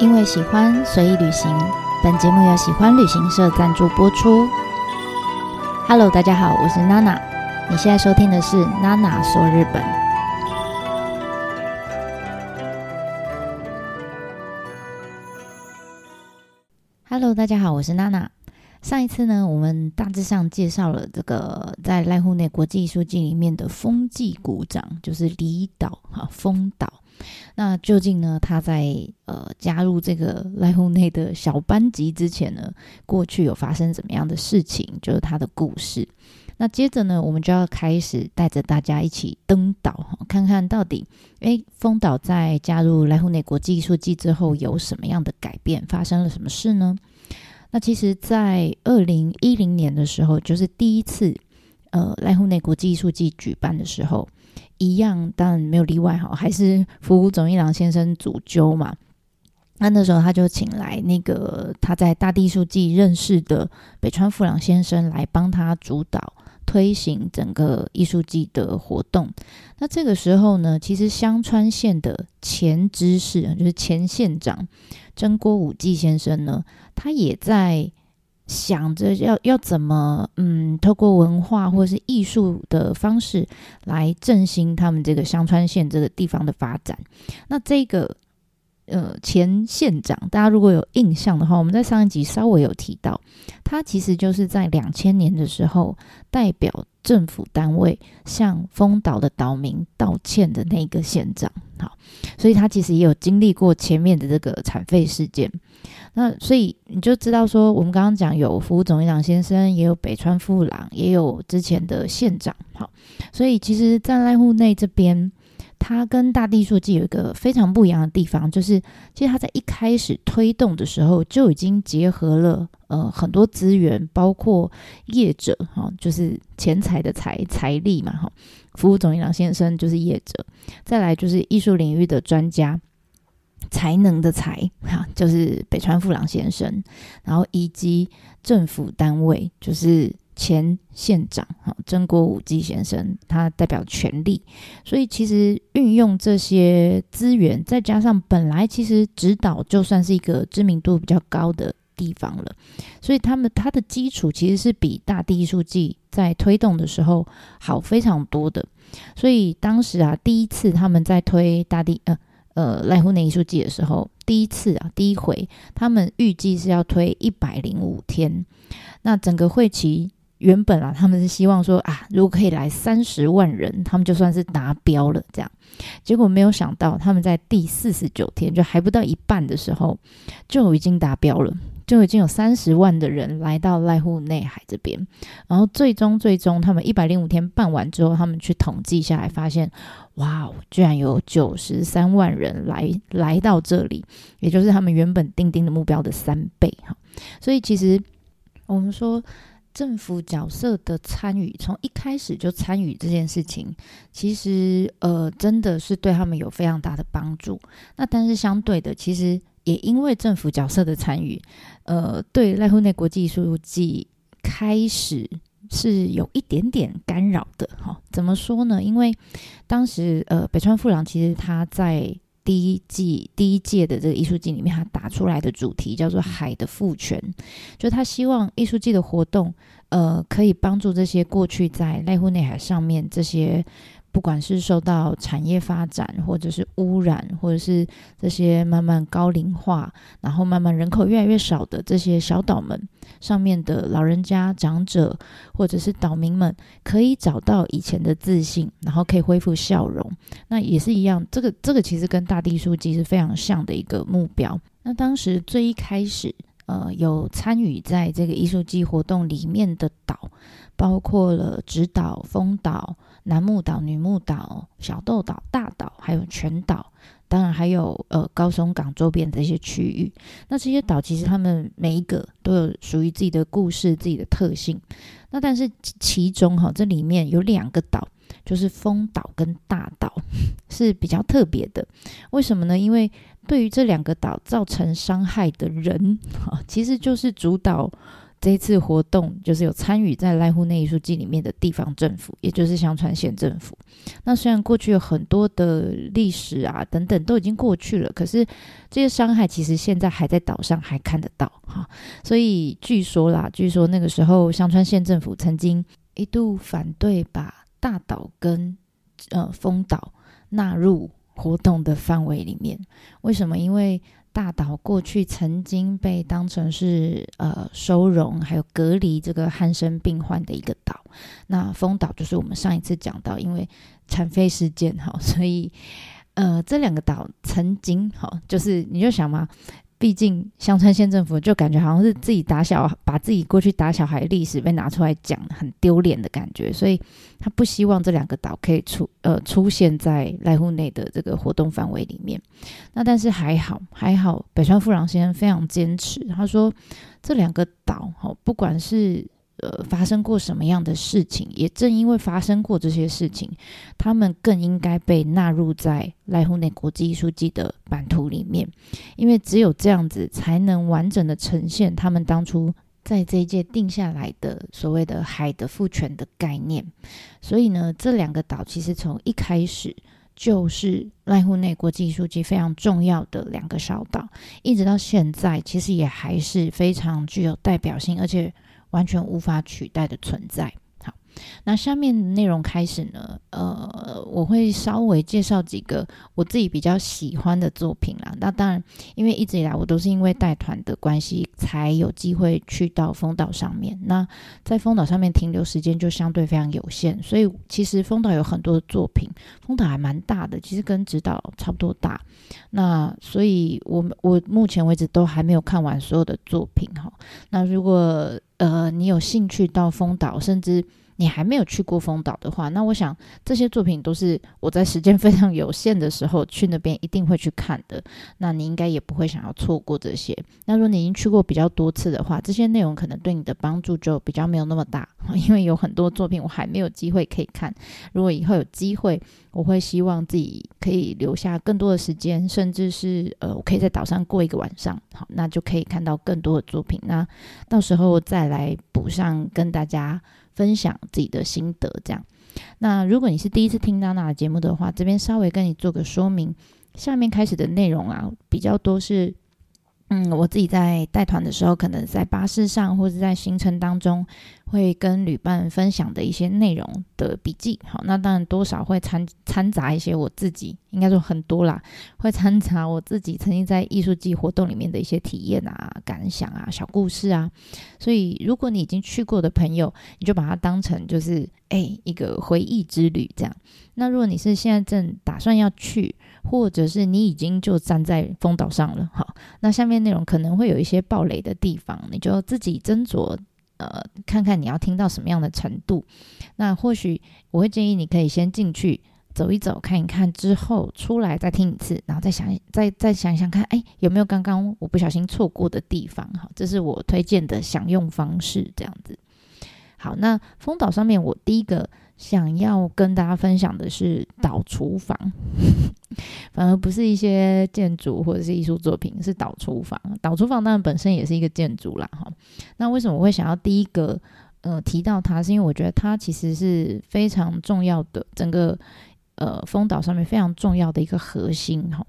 因为喜欢随意旅行，本节目由喜欢旅行社赞助播出。Hello，大家好，我是娜娜。你现在收听的是娜娜说日本。Hello，大家好，我是娜娜。上一次呢，我们大致上介绍了这个在濑户内国际艺术季里面的风纪鼓掌，就是离岛哈风岛。那究竟呢，他在呃加入这个濑户内的小班级之前呢，过去有发生怎么样的事情？就是他的故事。那接着呢，我们就要开始带着大家一起登岛，看看到底诶，风岛在加入濑户内国际艺术季之后有什么样的改变？发生了什么事呢？那其实，在二零一零年的时候，就是第一次，呃，濑户内国际艺术季举办的时候，一样，当然没有例外哈，还是服务总一郎先生主揪嘛。那那时候他就请来那个他在大地艺术季认识的北川富朗先生来帮他主导推行整个艺术季的活动。那这个时候呢，其实香川县的前知事，就是前县长真锅武纪先生呢。他也在想着要要怎么嗯，透过文化或是艺术的方式来振兴他们这个香川县这个地方的发展。那这个呃前县长，大家如果有印象的话，我们在上一集稍微有提到，他其实就是在两千年的时候代表政府单位向丰岛的岛民道歉的那个县长。好，所以他其实也有经历过前面的这个残废事件。那所以你就知道说，我们刚刚讲有服务总一郎先生，也有北川富郎，也有之前的县长，好，所以其实，在濑户内这边，它跟大地书记有一个非常不一样的地方，就是其实他在一开始推动的时候，就已经结合了呃很多资源，包括业者哈，就是钱财的财财力嘛哈，服务总一郎先生就是业者，再来就是艺术领域的专家。才能的才哈，就是北川富朗先生，然后以及政府单位，就是前县长哈曾国武纪先生，他代表权力，所以其实运用这些资源，再加上本来其实指导就算是一个知名度比较高的地方了，所以他们他的基础其实是比大地艺术季在推动的时候好非常多的，所以当时啊，第一次他们在推大地呃。呃，濑户内艺术季的时候，第一次啊，第一回，他们预计是要推一百零五天。那整个会期原本啊，他们是希望说啊，如果可以来三十万人，他们就算是达标了。这样，结果没有想到，他们在第四十九天，就还不到一半的时候，就已经达标了。就已经有三十万的人来到濑户内海这边，然后最终最终他们一百零五天办完之后，他们去统计下来，发现哇，居然有九十三万人来来到这里，也就是他们原本定定的目标的三倍哈。所以其实我们说政府角色的参与，从一开始就参与这件事情，其实呃真的是对他们有非常大的帮助。那但是相对的，其实。也因为政府角色的参与，呃，对赖户内国际艺术季开始是有一点点干扰的哈。怎么说呢？因为当时呃，北川富郎其实他在第一季第一届的这个艺术季里面，他打出来的主题叫做“海的赋权”，就他希望艺术季的活动，呃，可以帮助这些过去在濑户内海上面这些。不管是受到产业发展，或者是污染，或者是这些慢慢高龄化，然后慢慢人口越来越少的这些小岛们上面的老人家、长者，或者是岛民们，可以找到以前的自信，然后可以恢复笑容。那也是一样，这个这个其实跟大地书记是非常像的一个目标。那当时最一开始，呃，有参与在这个艺术季活动里面的岛，包括了直岛、丰岛。男木岛、女木岛、小豆岛、大岛，还有全岛，当然还有呃高松港周边这些区域。那这些岛其实他们每一个都有属于自己的故事、自己的特性。那但是其中哈，这里面有两个岛，就是丰岛跟大岛 是比较特别的。为什么呢？因为对于这两个岛造成伤害的人，哈，其实就是主导。这一次活动就是有参与在濑户内艺术季里面的地方政府，也就是香川县政府。那虽然过去有很多的历史啊等等都已经过去了，可是这些伤害其实现在还在岛上还看得到哈。所以据说啦，据说那个时候香川县政府曾经一度反对把大岛跟呃丰岛纳入活动的范围里面。为什么？因为大岛过去曾经被当成是呃收容还有隔离这个汉生病患的一个岛，那丰岛就是我们上一次讲到，因为残废事件哈，所以呃这两个岛曾经哈，就是你就想嘛。毕竟香川县政府就感觉好像是自己打小，把自己过去打小孩历史被拿出来讲，很丢脸的感觉，所以他不希望这两个岛可以出呃出现在濑户内的这个活动范围里面。那但是还好还好，北川富朗先生非常坚持，他说这两个岛哈，不管是。呃，发生过什么样的事情？也正因为发生过这些事情，他们更应该被纳入在濑户内国际艺术季的版图里面，因为只有这样子，才能完整的呈现他们当初在这一届定下来的所谓的海的赋权的概念。所以呢，这两个岛其实从一开始就是濑户内国际艺术季非常重要的两个小岛，一直到现在，其实也还是非常具有代表性，而且。完全无法取代的存在。好，那下面内容开始呢？呃，我会稍微介绍几个我自己比较喜欢的作品啦。那当然，因为一直以来我都是因为带团的关系，才有机会去到丰岛上面。那在丰岛上面停留时间就相对非常有限，所以其实丰岛有很多的作品。丰岛还蛮大的，其实跟直岛差不多大。那所以，我我目前为止都还没有看完所有的作品哈。那如果呃，你有兴趣到丰岛，甚至你还没有去过丰岛的话，那我想这些作品都是我在时间 非常有限的时候去那边一定会去看的。那你应该也不会想要错过这些。那如果你已经去过比较多次的话，这些内容可能对你的帮助就比较没有那么大，因为有很多作品我还没有机会可以看。如果以后有机会，我会希望自己可以留下更多的时间，甚至是呃，我可以在岛上过一个晚上，好，那就可以看到更多的作品。那到时候再来补上，跟大家分享自己的心得。这样，那如果你是第一次听娜娜的节目的话，这边稍微跟你做个说明。下面开始的内容啊，比较多是。嗯，我自己在带团的时候，可能在巴士上或者在行程当中，会跟旅伴分享的一些内容的笔记。好，那当然多少会掺掺杂一些我自己，应该说很多啦，会掺杂我自己曾经在艺术季活动里面的一些体验啊、感想啊、小故事啊。所以，如果你已经去过的朋友，你就把它当成就是哎一个回忆之旅这样。那如果你是现在正打算要去，或者是你已经就站在风岛上了，好，那下面内容可能会有一些暴雷的地方，你就自己斟酌，呃，看看你要听到什么样的程度。那或许我会建议你可以先进去走一走，看一看，之后出来再听一次，然后再想，再再想想看，哎，有没有刚刚我不小心错过的地方？哈，这是我推荐的享用方式，这样子。好，那风岛上面我第一个。想要跟大家分享的是岛厨房，反而不是一些建筑或者是艺术作品，是岛厨房。岛厨房当然本身也是一个建筑啦，哈。那为什么我会想要第一个呃提到它？是因为我觉得它其实是非常重要的，整个呃风岛上面非常重要的一个核心，哈。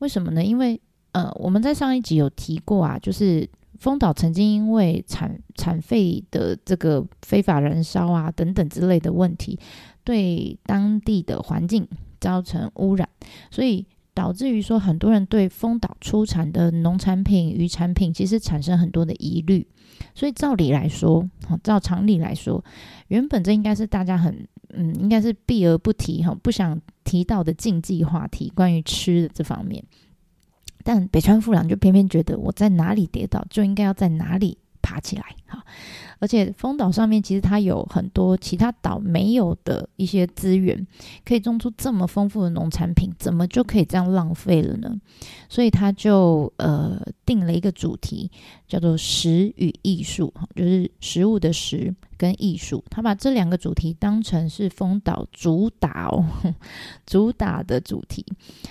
为什么呢？因为呃我们在上一集有提过啊，就是。丰岛曾经因为产产废的这个非法燃烧啊等等之类的问题，对当地的环境造成污染，所以导致于说很多人对丰岛出产的农产品、渔产品其实产生很多的疑虑。所以照理来说，照常理来说，原本这应该是大家很嗯，应该是避而不提哈，不想提到的禁忌话题，关于吃的这方面。但北川富良就偏偏觉得我在哪里跌倒就应该要在哪里爬起来，哈！而且丰岛上面其实它有很多其他岛没有的一些资源，可以种出这么丰富的农产品，怎么就可以这样浪费了呢？所以他就呃定了一个主题，叫做“食与艺术”，哈，就是食物的食跟艺术，他把这两个主题当成是丰岛主打哦，主打的主题。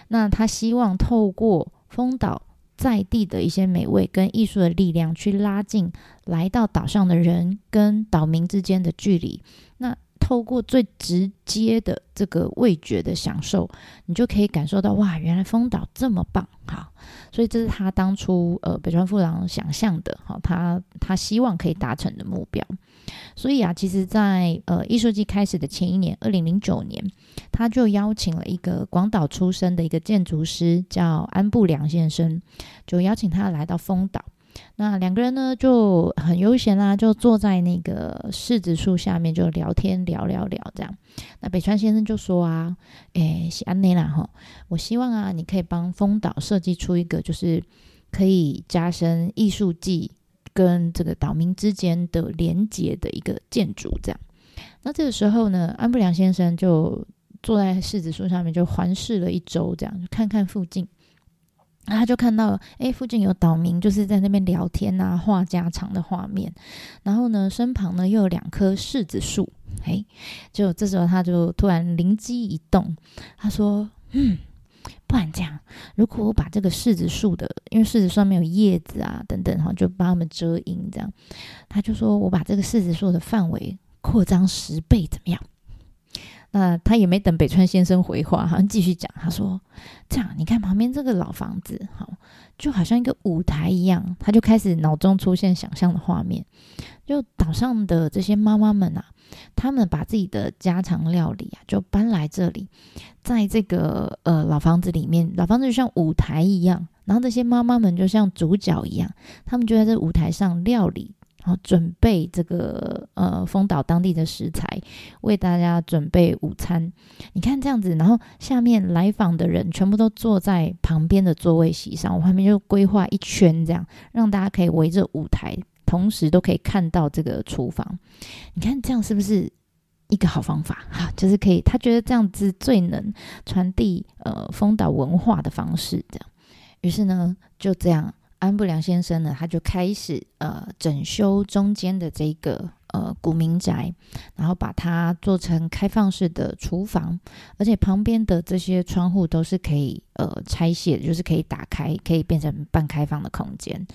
那他希望透过丰岛在地的一些美味跟艺术的力量，去拉近来到岛上的人跟岛民之间的距离。那透过最直接的这个味觉的享受，你就可以感受到哇，原来丰岛这么棒哈！所以这是他当初呃北川富郎想象的哈，他他希望可以达成的目标。所以啊，其实，在呃艺术季开始的前一年，二零零九年，他就邀请了一个广岛出生的一个建筑师，叫安部良先生，就邀请他来到丰岛。那两个人呢就很悠闲啦，就坐在那个柿子树下面就聊天，聊聊聊这样。那北川先生就说啊，诶，安内啦哈，我希望啊，你可以帮丰岛设计出一个就是可以加深艺术季跟这个岛民之间的连结的一个建筑这样。那这个时候呢，安部良先生就坐在柿子树上面就环视了一周，这样看看附近。那他就看到，哎，附近有岛民就是在那边聊天啊，话家常的画面。然后呢，身旁呢又有两棵柿子树，哎，就这时候他就突然灵机一动，他说：“嗯，不然这样，如果我把这个柿子树的，因为柿子上面有叶子啊等等哈，就帮他们遮阴，这样。”他就说：“我把这个柿子树的范围扩张十倍，怎么样？”那他也没等北川先生回话，好像继续讲。他说：“这样，你看旁边这个老房子，好，就好像一个舞台一样。”他就开始脑中出现想象的画面，就岛上的这些妈妈们啊，他们把自己的家常料理啊，就搬来这里，在这个呃老房子里面，老房子就像舞台一样，然后这些妈妈们就像主角一样，他们就在这舞台上料理。然后准备这个呃丰岛当地的食材，为大家准备午餐。你看这样子，然后下面来访的人全部都坐在旁边的座位席上，我旁边就规划一圈，这样让大家可以围着舞台，同时都可以看到这个厨房。你看这样是不是一个好方法？哈，就是可以，他觉得这样子最能传递呃丰岛文化的方式。这样，于是呢，就这样。安布良先生呢，他就开始呃整修中间的这个呃古民宅，然后把它做成开放式的厨房，而且旁边的这些窗户都是可以呃拆卸，就是可以打开，可以变成半开放的空间。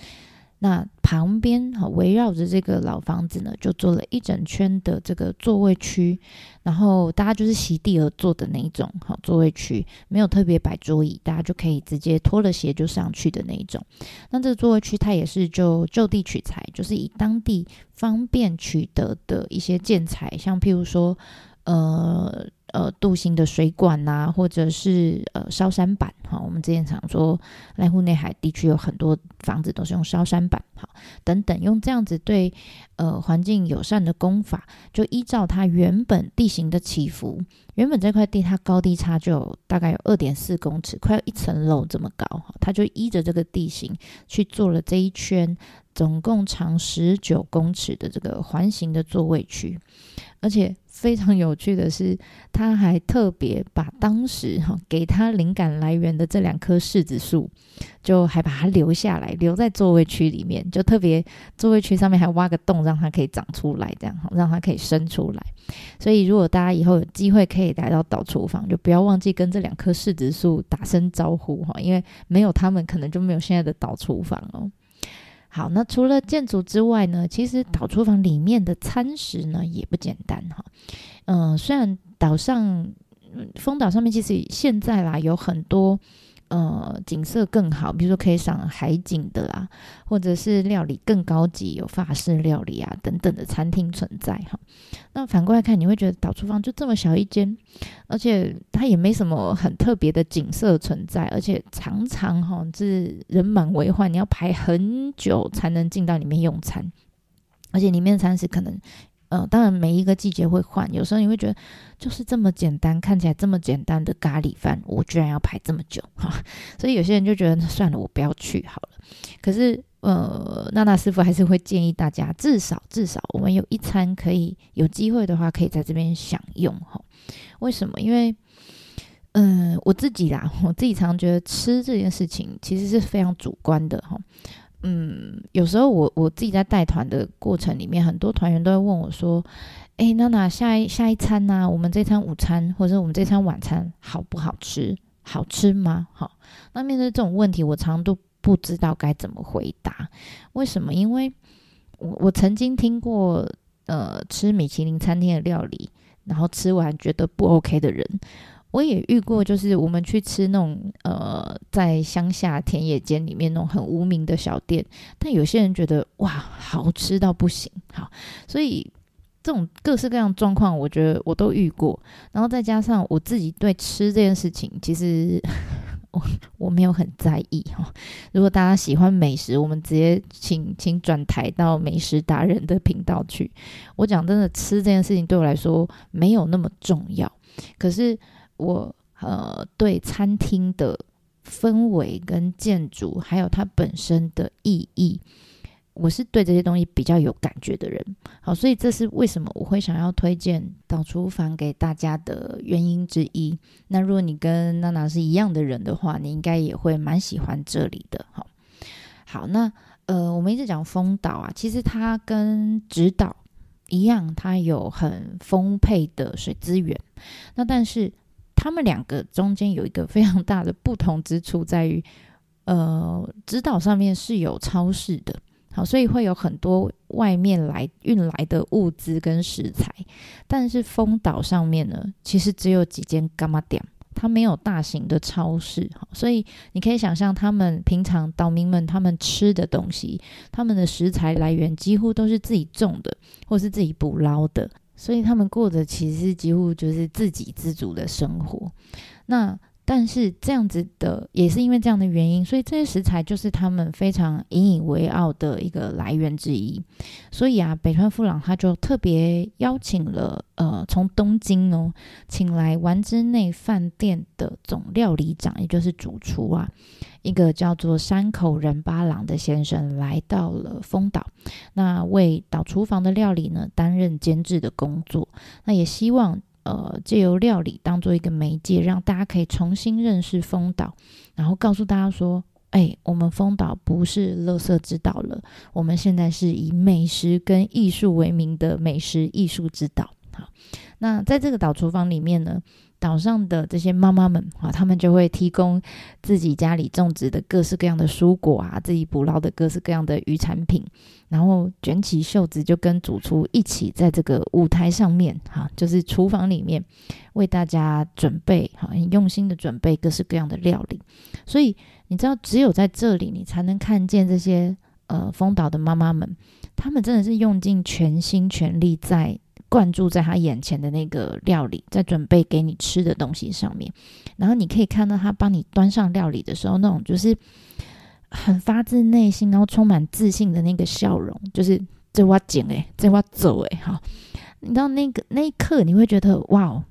那旁边哈围绕着这个老房子呢，就做了一整圈的这个座位区，然后大家就是席地而坐的那一种哈座位区，没有特别摆桌椅，大家就可以直接脱了鞋就上去的那一种。那这个座位区它也是就就地取材，就是以当地方便取得的一些建材，像譬如说呃。呃，镀锌的水管呐，或者是呃烧山板哈，我们之前常说濑户内海地区有很多房子都是用烧山板哈，等等，用这样子对呃环境友善的工法，就依照它原本地形的起伏，原本这块地它高低差就大概有二点四公尺，快要一层楼这么高哈，它就依着这个地形去做了这一圈，总共长十九公尺的这个环形的座位区，而且。非常有趣的是，他还特别把当时哈给他灵感来源的这两棵柿子树，就还把它留下来，留在座位区里面，就特别座位区上面还挖个洞，让它可以长出来，这样哈让它可以生出来。所以，如果大家以后有机会可以来到岛厨房，就不要忘记跟这两棵柿子树打声招呼哈，因为没有他们，可能就没有现在的岛厨房哦。好，那除了建筑之外呢，其实岛厨房里面的餐食呢也不简单哈。嗯，虽然岛上，丰岛上面其实现在啦有很多。呃，景色更好，比如说可以赏海景的啦，或者是料理更高级，有法式料理啊等等的餐厅存在哈。那反过来看，你会觉得岛厨房就这么小一间，而且它也没什么很特别的景色存在，而且常常哈是人满为患，你要排很久才能进到里面用餐，而且里面的餐食可能。呃，当然每一个季节会换，有时候你会觉得就是这么简单，看起来这么简单的咖喱饭，我居然要排这么久哈，所以有些人就觉得算了，我不要去好了。可是呃，娜娜师傅还是会建议大家，至少至少我们有一餐可以有机会的话，可以在这边享用哈。为什么？因为嗯，我自己啦，我自己常觉得吃这件事情其实是非常主观的哈。嗯，有时候我我自己在带团的过程里面，很多团员都会问我说：“哎，娜娜，下一下一餐呢？我们这餐午餐或者我们这餐晚餐好不好吃？好吃吗？”好，那面对这种问题，我常常都不知道该怎么回答。为什么？因为我我曾经听过，呃，吃米其林餐厅的料理，然后吃完觉得不 OK 的人。我也遇过，就是我们去吃那种呃，在乡下田野间里面那种很无名的小店，但有些人觉得哇，好吃到不行，好，所以这种各式各样状况，我觉得我都遇过。然后再加上我自己对吃这件事情，其实 我我没有很在意哈。如果大家喜欢美食，我们直接请请转台到美食达人的频道去。我讲真的，吃这件事情对我来说没有那么重要，可是。我呃对餐厅的氛围跟建筑，还有它本身的意义，我是对这些东西比较有感觉的人。好，所以这是为什么我会想要推荐导厨房给大家的原因之一。那如果你跟娜娜是一样的人的话，你应该也会蛮喜欢这里的。好，好，那呃，我们一直讲丰岛啊，其实它跟直岛一样，它有很丰沛的水资源。那但是他们两个中间有一个非常大的不同之处，在于，呃，直岛上面是有超市的，好，所以会有很多外面来运来的物资跟食材。但是丰岛上面呢，其实只有几间干妈店，它没有大型的超市，所以你可以想象，他们平常岛民们他们吃的东西，他们的食材来源几乎都是自己种的，或是自己捕捞的。所以他们过的其实几乎就是自给自足的生活。那但是这样子的，也是因为这样的原因，所以这些食材就是他们非常引以为傲的一个来源之一。所以啊，北川富朗他就特别邀请了呃，从东京哦，请来丸之内饭店的总料理长，也就是主厨啊。一个叫做山口仁八郎的先生来到了丰岛，那为岛厨房的料理呢担任监制的工作。那也希望呃借由料理当做一个媒介，让大家可以重新认识丰岛，然后告诉大家说：哎，我们丰岛不是乐色之岛了，我们现在是以美食跟艺术为名的美食艺术之岛。好，那在这个岛厨房里面呢。岛上的这些妈妈们啊，他们就会提供自己家里种植的各式各样的蔬果啊，自己捕捞的各式各样的鱼产品，然后卷起袖子就跟主厨一起在这个舞台上面哈，就是厨房里面为大家准备哈，很用心的准备各式各样的料理。所以你知道，只有在这里，你才能看见这些呃丰岛的妈妈们，他们真的是用尽全心全力在。灌注在他眼前的那个料理，在准备给你吃的东西上面，然后你可以看到他帮你端上料理的时候，那种就是很发自内心，然后充满自信的那个笑容，就是这我捡诶，这我走诶。哈，你知道那个那一刻，你会觉得哇哦，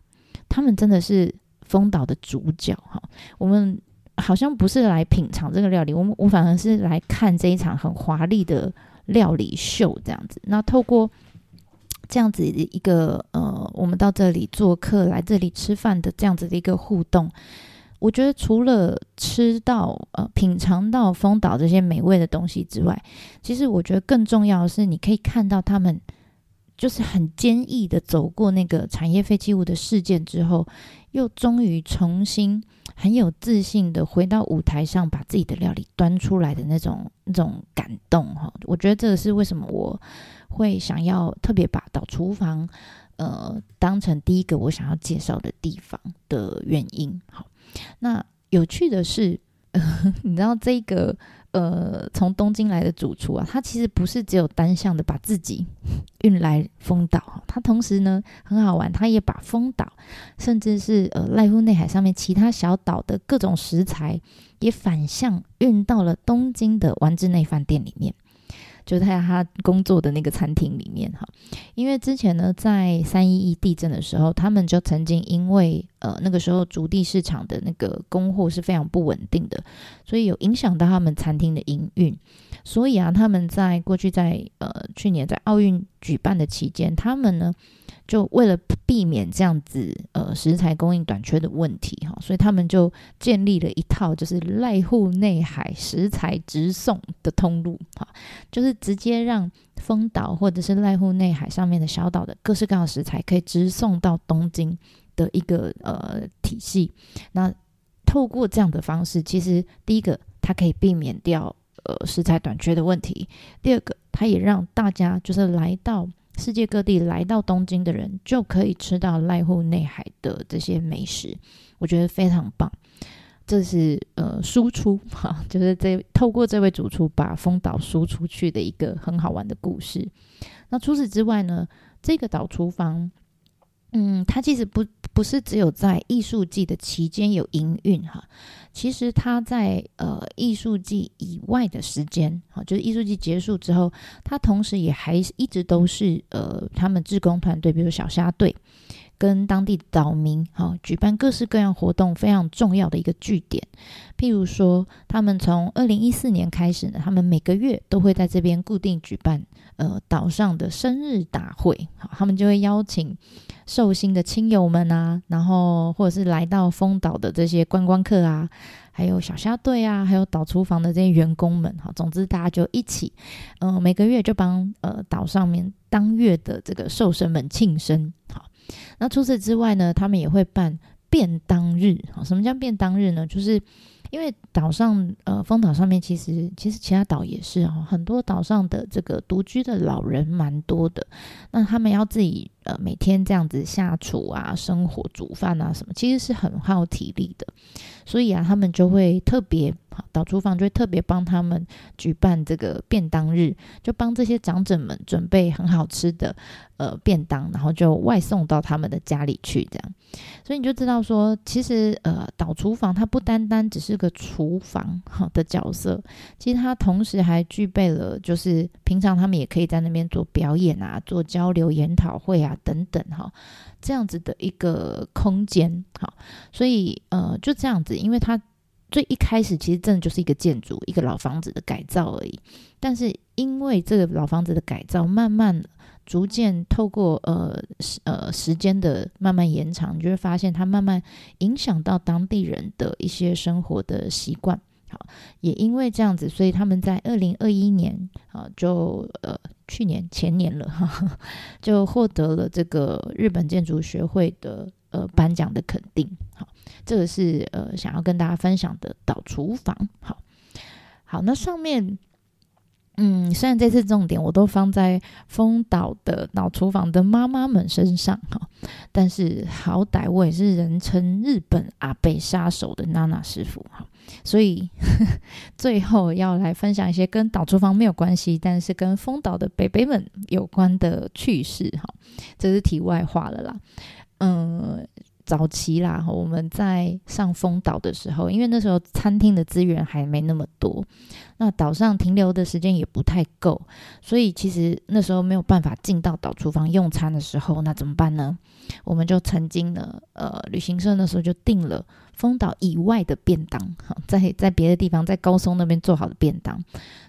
他们真的是风岛的主角哈。我们好像不是来品尝这个料理，我们我反而是来看这一场很华丽的料理秀这样子。那透过这样子的一个呃，我们到这里做客，来这里吃饭的这样子的一个互动，我觉得除了吃到呃品尝到丰岛这些美味的东西之外，其实我觉得更重要的是，你可以看到他们就是很坚毅的走过那个产业废弃物的事件之后，又终于重新很有自信的回到舞台上，把自己的料理端出来的那种那种感动哈。我觉得这个是为什么我。会想要特别把到厨房，呃，当成第一个我想要介绍的地方的原因。好，那有趣的是，你知道这个呃，从东京来的主厨啊，他其实不是只有单向的把自己 运来丰岛，他同时呢很好玩，他也把丰岛，甚至是呃濑户内海上面其他小岛的各种食材，也反向运到了东京的丸之内饭店里面。就在他工作的那个餐厅里面哈，因为之前呢，在三一一地震的时候，他们就曾经因为呃那个时候竹地市场的那个供货是非常不稳定的，所以有影响到他们餐厅的营运。所以啊，他们在过去在呃去年在奥运举办的期间，他们呢。就为了避免这样子呃食材供应短缺的问题哈，所以他们就建立了一套就是濑户内海食材直送的通路哈，就是直接让丰岛或者是濑户内海上面的小岛的各式各样的食材可以直送到东京的一个呃体系。那透过这样的方式，其实第一个。它可以避免掉呃食材短缺的问题；第二个，它也让大家就是来到世界各地来到东京的人就可以吃到濑户内海的这些美食，我觉得非常棒。这是呃输出 哈，就是这透过这位主厨把丰岛输出去的一个很好玩的故事。那除此之外呢，这个岛厨房，嗯，它其实不不是只有在艺术季的期间有营运哈，其实他在呃艺术季以外的时间，哈，就是艺术季结束之后，他同时也还一直都是呃他们志工团队，比如小虾队。跟当地岛民哈举办各式各样活动非常重要的一个据点，譬如说，他们从二零一四年开始呢，他们每个月都会在这边固定举办呃岛上的生日大会，好，他们就会邀请寿星的亲友们啊，然后或者是来到丰岛的这些观光客啊，还有小虾队啊，还有岛厨房的这些员工们，哈，总之大家就一起，嗯，每个月就帮呃岛上面当月的这个寿神们庆生，好。那除此之外呢，他们也会办便当日。好，什么叫便当日呢？就是因为岛上，呃，风岛上面其实其实其他岛也是哦，很多岛上的这个独居的老人蛮多的。那他们要自己呃每天这样子下厨啊，生活煮饭啊什么，其实是很耗体力的。所以啊，他们就会特别。导厨房就会特别帮他们举办这个便当日，就帮这些长者们准备很好吃的呃便当，然后就外送到他们的家里去，这样。所以你就知道说，其实呃导厨房它不单单只是个厨房好的角色，其实它同时还具备了，就是平常他们也可以在那边做表演啊、做交流研讨会啊等等哈，这样子的一个空间。哈，所以呃就这样子，因为它。最一开始其实真的就是一个建筑，一个老房子的改造而已。但是因为这个老房子的改造，慢慢逐渐透过呃呃时间的慢慢延长，你就会发现它慢慢影响到当地人的一些生活的习惯。也因为这样子，所以他们在二零二一年啊，就呃去年前年了，就获得了这个日本建筑学会的呃颁奖的肯定。好。这个是呃想要跟大家分享的导厨房，好，好，那上面，嗯，虽然这次重点我都放在丰岛的岛厨房的妈妈们身上哈，但是好歹我也是人称日本阿贝杀手的娜娜师傅哈，所以 最后要来分享一些跟岛厨房没有关系，但是跟丰岛的北北们有关的趣事哈，这是题外话了啦，嗯。早期啦，我们在上丰岛的时候，因为那时候餐厅的资源还没那么多，那岛上停留的时间也不太够，所以其实那时候没有办法进到岛厨房用餐的时候，那怎么办呢？我们就曾经呢，呃，旅行社那时候就订了丰岛以外的便当，哈，在在别的地方，在高松那边做好的便当，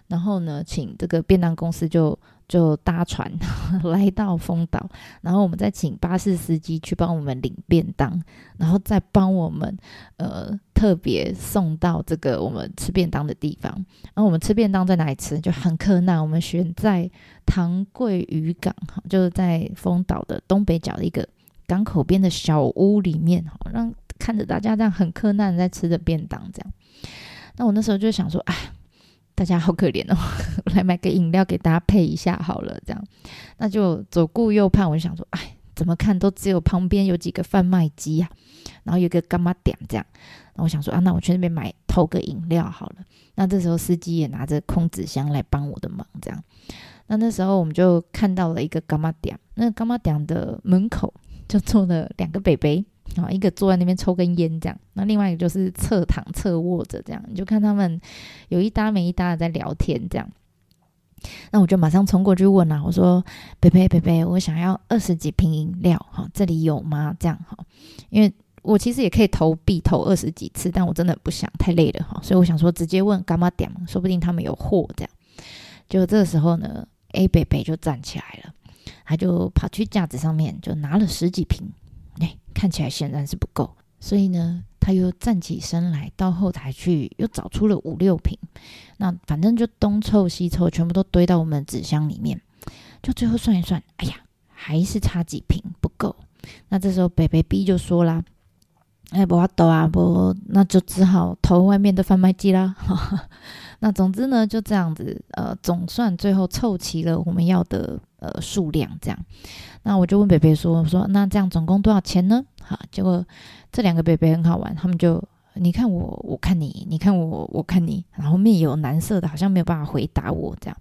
然后呢，请这个便当公司就。就搭船 来到丰岛，然后我们再请巴士司机去帮我们领便当，然后再帮我们呃特别送到这个我们吃便当的地方。然后我们吃便当在哪里吃？就很困难，我们选在唐贵渔港，哈，就是在丰岛的东北角的一个港口边的小屋里面，哈，让看着大家这样很困难在吃着便当这样。那我那时候就想说，哎。大家好可怜哦，来买个饮料给大家配一下好了，这样，那就左顾右盼，我就想说，哎，怎么看都只有旁边有几个贩卖机呀，然后有个干妈点这样，那我想说啊，那我去那边买偷个饮料好了。那这时候司机也拿着空纸箱来帮我的忙，这样，那那时候我们就看到了一个干妈点，那干妈点的门口就坐了两个北北。啊，一个坐在那边抽根烟这样，那另外一个就是侧躺侧卧着这样，你就看他们有一搭没一搭的在聊天这样。那我就马上冲过去问啊，我说：“贝贝贝贝，我想要二十几瓶饮料，哈，这里有吗？”这样哈，因为我其实也可以投币投二十几次，但我真的不想太累了哈，所以我想说直接问干妈点，说不定他们有货这样。就这时候呢，A 贝贝就站起来了，他就跑去架子上面就拿了十几瓶。哎，看起来显然是不够，所以呢，他又站起身来，到后台去，又找出了五六瓶。那反正就东凑西凑，全部都堆到我们纸箱里面。就最后算一算，哎呀，还是差几瓶不够。那这时候北北 B 就说啦：“哎，不要抖啊，不，那就只好投外面的贩卖机啦。那总之呢，就这样子，呃，总算最后凑齐了我们要的呃数量，这样。那我就问北北说：“我说那这样总共多少钱呢？”好，结果这两个北北很好玩，他们就你看我，我看你，你看我，我看你，然后面有蓝色的，好像没有办法回答我这样。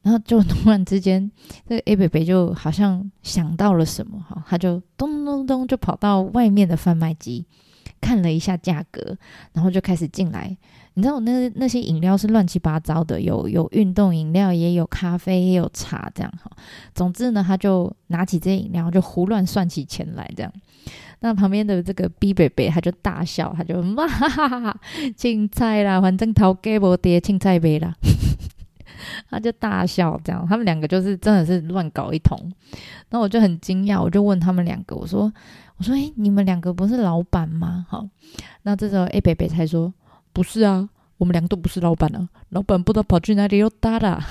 然后就 突然之间，这个 A 北北就好像想到了什么，哈，他就咚咚咚就跑到外面的贩卖机看了一下价格，然后就开始进来。你知道我，那那些饮料是乱七八糟的，有有运动饮料，也有咖啡，也有茶，这样哈。总之呢，他就拿起这些饮料，就胡乱算起钱来，这样。那旁边的这个 B 北北他就大笑，他就哇哈哈哈哈，青菜啦，反正头给我爹青菜杯啦。他就大笑，这样，他们两个就是真的是乱搞一通。那我就很惊讶，我就问他们两个，我说：“我说，哎，你们两个不是老板吗？”好，那这时候 A 北北才说：“不是啊，我们两个都不是老板啊，老板不知道跑去哪里又搭了。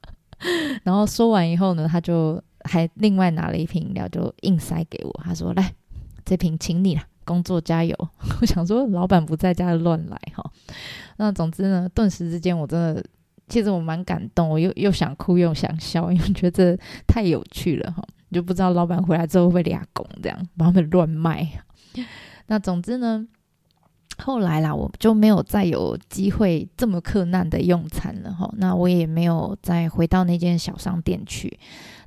”然后说完以后呢，他就还另外拿了一瓶饮料，就硬塞给我。他说：“来，这瓶请你了，工作加油。”我想说，老板不在家乱来哈。那总之呢，顿时之间我真的。其实我蛮感动，我又又想哭又想笑，因为觉得太有趣了哈。就不知道老板回来之后会俩拱这样把他们乱卖。那总之呢，后来啦，我就没有再有机会这么困难的用餐了哈。那我也没有再回到那间小商店去。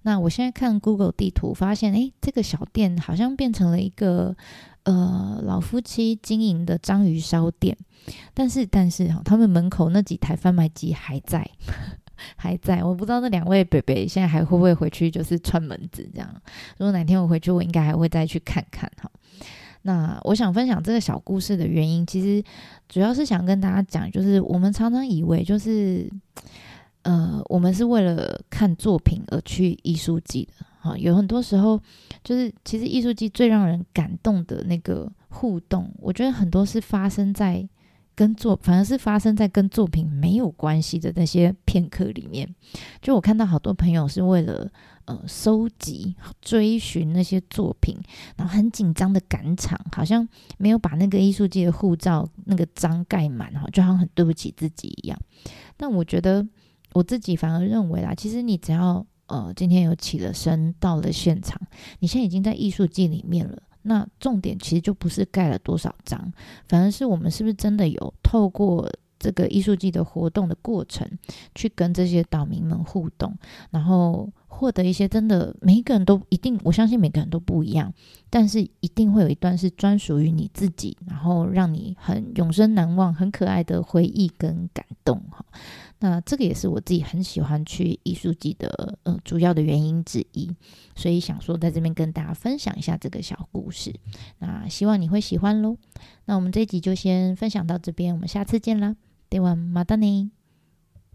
那我现在看 Google 地图，发现诶，这个小店好像变成了一个。呃，老夫妻经营的章鱼烧店，但是但是哈，他们门口那几台贩卖机还在，还在。我不知道那两位北北现在还会不会回去，就是串门子这样。如果哪天我回去，我应该还会再去看看哈。那我想分享这个小故事的原因，其实主要是想跟大家讲，就是我们常常以为就是，呃，我们是为了看作品而去艺术季的。啊，有很多时候，就是其实艺术季最让人感动的那个互动，我觉得很多是发生在跟作，反而是发生在跟作品没有关系的那些片刻里面。就我看到好多朋友是为了呃收集、追寻那些作品，然后很紧张的赶场，好像没有把那个艺术季的护照那个章盖满哈，就好像很对不起自己一样。但我觉得我自己反而认为啦，其实你只要。呃，今天有起了身到了现场，你现在已经在艺术季里面了。那重点其实就不是盖了多少章，反而是我们是不是真的有透过这个艺术季的活动的过程，去跟这些岛民们互动，然后。获得一些真的，每一个人都一定，我相信每个人都不一样，但是一定会有一段是专属于你自己，然后让你很永生难忘、很可爱的回忆跟感动哈。那这个也是我自己很喜欢去艺术季的呃主要的原因之一，所以想说在这边跟大家分享一下这个小故事。那希望你会喜欢喽。那我们这一集就先分享到这边，我们下次见啦，对晚马达尼。